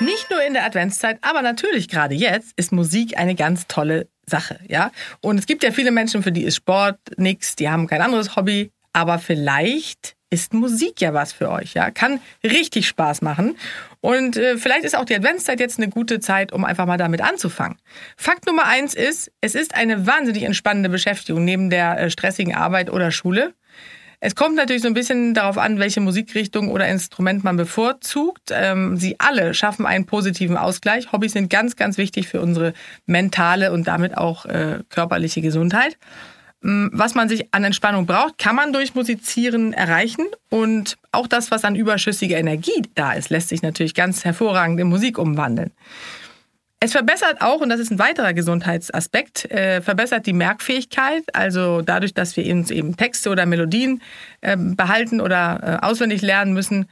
Nicht nur in der Adventszeit, aber natürlich gerade jetzt ist Musik eine ganz tolle Sache, ja. Und es gibt ja viele Menschen, für die ist Sport nichts, die haben kein anderes Hobby, aber vielleicht ist Musik ja was für euch, ja. Kann richtig Spaß machen. Und äh, vielleicht ist auch die Adventszeit jetzt eine gute Zeit, um einfach mal damit anzufangen. Fakt Nummer eins ist, es ist eine wahnsinnig entspannende Beschäftigung neben der äh, stressigen Arbeit oder Schule. Es kommt natürlich so ein bisschen darauf an, welche Musikrichtung oder Instrument man bevorzugt. Ähm, sie alle schaffen einen positiven Ausgleich. Hobbys sind ganz, ganz wichtig für unsere mentale und damit auch äh, körperliche Gesundheit. Ähm, was man sich an Entspannung braucht, kann man durch Musizieren erreichen. Und auch das, was an überschüssiger Energie da ist, lässt sich natürlich ganz hervorragend in Musik umwandeln. Es verbessert auch, und das ist ein weiterer Gesundheitsaspekt, äh, verbessert die Merkfähigkeit. Also dadurch, dass wir uns eben Texte oder Melodien äh, behalten oder äh, auswendig lernen müssen,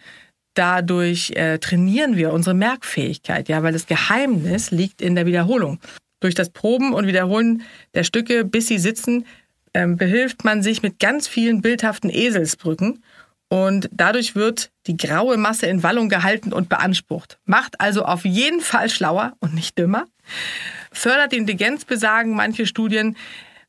dadurch äh, trainieren wir unsere Merkfähigkeit. Ja, weil das Geheimnis liegt in der Wiederholung. Durch das Proben und Wiederholen der Stücke, bis sie sitzen, ähm, behilft man sich mit ganz vielen bildhaften Eselsbrücken und dadurch wird die graue Masse in Wallung gehalten und beansprucht. Macht also auf jeden Fall schlauer und nicht dümmer. Fördert die Intelligenz, besagen manche Studien.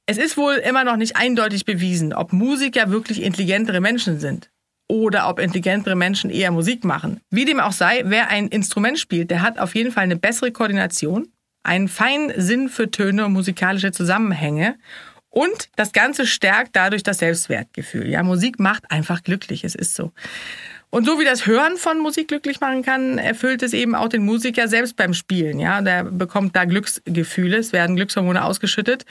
Es ist wohl immer noch nicht eindeutig bewiesen, ob Musiker wirklich intelligentere Menschen sind oder ob intelligentere Menschen eher Musik machen. Wie dem auch sei, wer ein Instrument spielt, der hat auf jeden Fall eine bessere Koordination, einen feinen Sinn für Töne und musikalische Zusammenhänge und das Ganze stärkt dadurch das Selbstwertgefühl. Ja, Musik macht einfach glücklich, es ist so. Und so wie das Hören von Musik glücklich machen kann, erfüllt es eben auch den Musiker selbst beim Spielen. Ja, der bekommt da Glücksgefühle, es werden Glückshormone ausgeschüttet.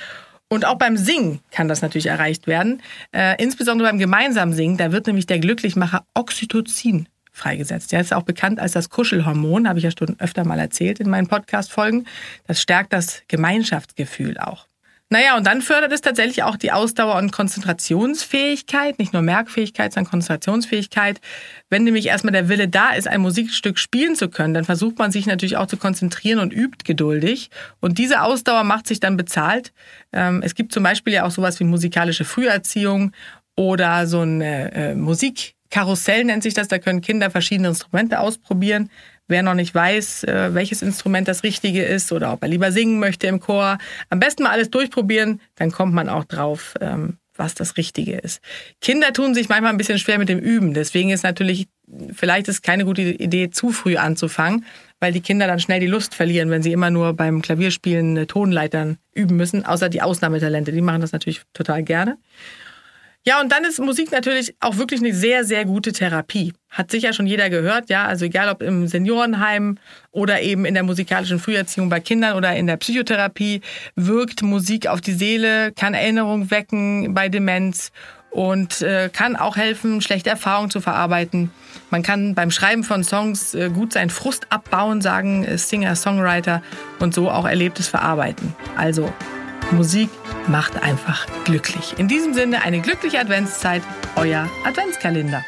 Und auch beim Singen kann das natürlich erreicht werden. Äh, insbesondere beim gemeinsamen Singen, da wird nämlich der Glücklichmacher Oxytocin freigesetzt. Der ist auch bekannt als das Kuschelhormon, habe ich ja schon öfter mal erzählt in meinen Podcast-Folgen. Das stärkt das Gemeinschaftsgefühl auch. Naja, und dann fördert es tatsächlich auch die Ausdauer und Konzentrationsfähigkeit, nicht nur Merkfähigkeit, sondern Konzentrationsfähigkeit. Wenn nämlich erstmal der Wille da ist, ein Musikstück spielen zu können, dann versucht man sich natürlich auch zu konzentrieren und übt geduldig. Und diese Ausdauer macht sich dann bezahlt. Ähm, es gibt zum Beispiel ja auch sowas wie musikalische Früherziehung oder so ein äh, Musikkarussell nennt sich das. Da können Kinder verschiedene Instrumente ausprobieren. Wer noch nicht weiß, äh, welches Instrument das Richtige ist oder ob er lieber singen möchte im Chor, am besten mal alles durchprobieren, dann kommt man auch drauf, ähm, was das Richtige ist. Kinder tun sich manchmal ein bisschen schwer mit dem Üben. Deswegen ist natürlich, vielleicht ist keine gute Idee, zu früh anzufangen, weil die Kinder dann schnell die Lust verlieren, wenn sie immer nur beim Klavierspielen Tonleitern üben müssen. Außer die Ausnahmetalente, die machen das natürlich total gerne. Ja, und dann ist Musik natürlich auch wirklich eine sehr, sehr gute Therapie. Hat sicher schon jeder gehört, ja. Also egal ob im Seniorenheim oder eben in der musikalischen Früherziehung bei Kindern oder in der Psychotherapie, wirkt Musik auf die Seele, kann Erinnerung wecken bei Demenz und äh, kann auch helfen, schlechte Erfahrungen zu verarbeiten. Man kann beim Schreiben von Songs äh, gut seinen Frust abbauen, sagen Singer, Songwriter und so auch Erlebtes verarbeiten. Also Musik macht einfach glücklich. In diesem Sinne eine glückliche Adventszeit, euer Adventskalender.